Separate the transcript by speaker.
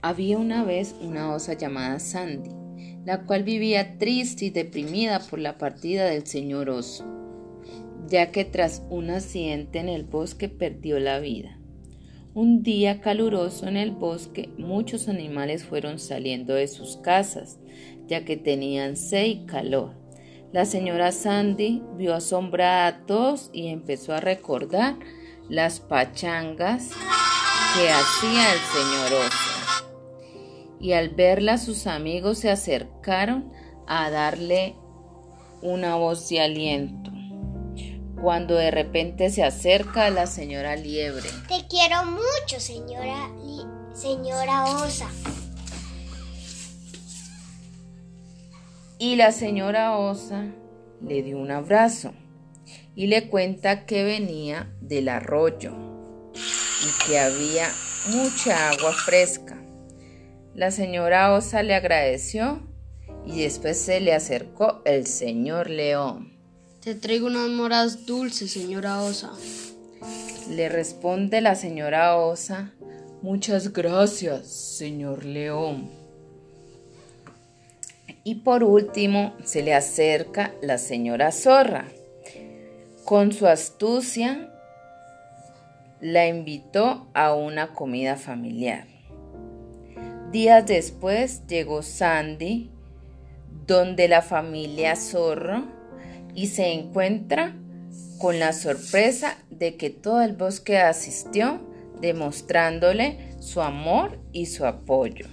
Speaker 1: Había una vez una osa llamada Sandy, la cual vivía triste y deprimida por la partida del señor oso, ya que tras un accidente en el bosque perdió la vida. Un día caluroso en el bosque, muchos animales fueron saliendo de sus casas, ya que tenían sed y calor. La señora Sandy vio asombrada a todos y empezó a recordar las pachangas que hacía el señor oso. Y al verla sus amigos se acercaron a darle una voz de aliento. Cuando de repente se acerca la señora Liebre.
Speaker 2: Te quiero mucho, señora, señora Osa.
Speaker 1: Y la señora Osa le dio un abrazo y le cuenta que venía del arroyo y que había mucha agua fresca. La señora Osa le agradeció y después se le acercó el señor León.
Speaker 3: Te traigo unas moras dulces, señora Osa.
Speaker 1: Le responde la señora Osa. Muchas gracias, señor León. Y por último se le acerca la señora Zorra. Con su astucia la invitó a una comida familiar. Días después llegó Sandy, donde la familia Zorro, y se encuentra con la sorpresa de que todo el bosque asistió, demostrándole su amor y su apoyo.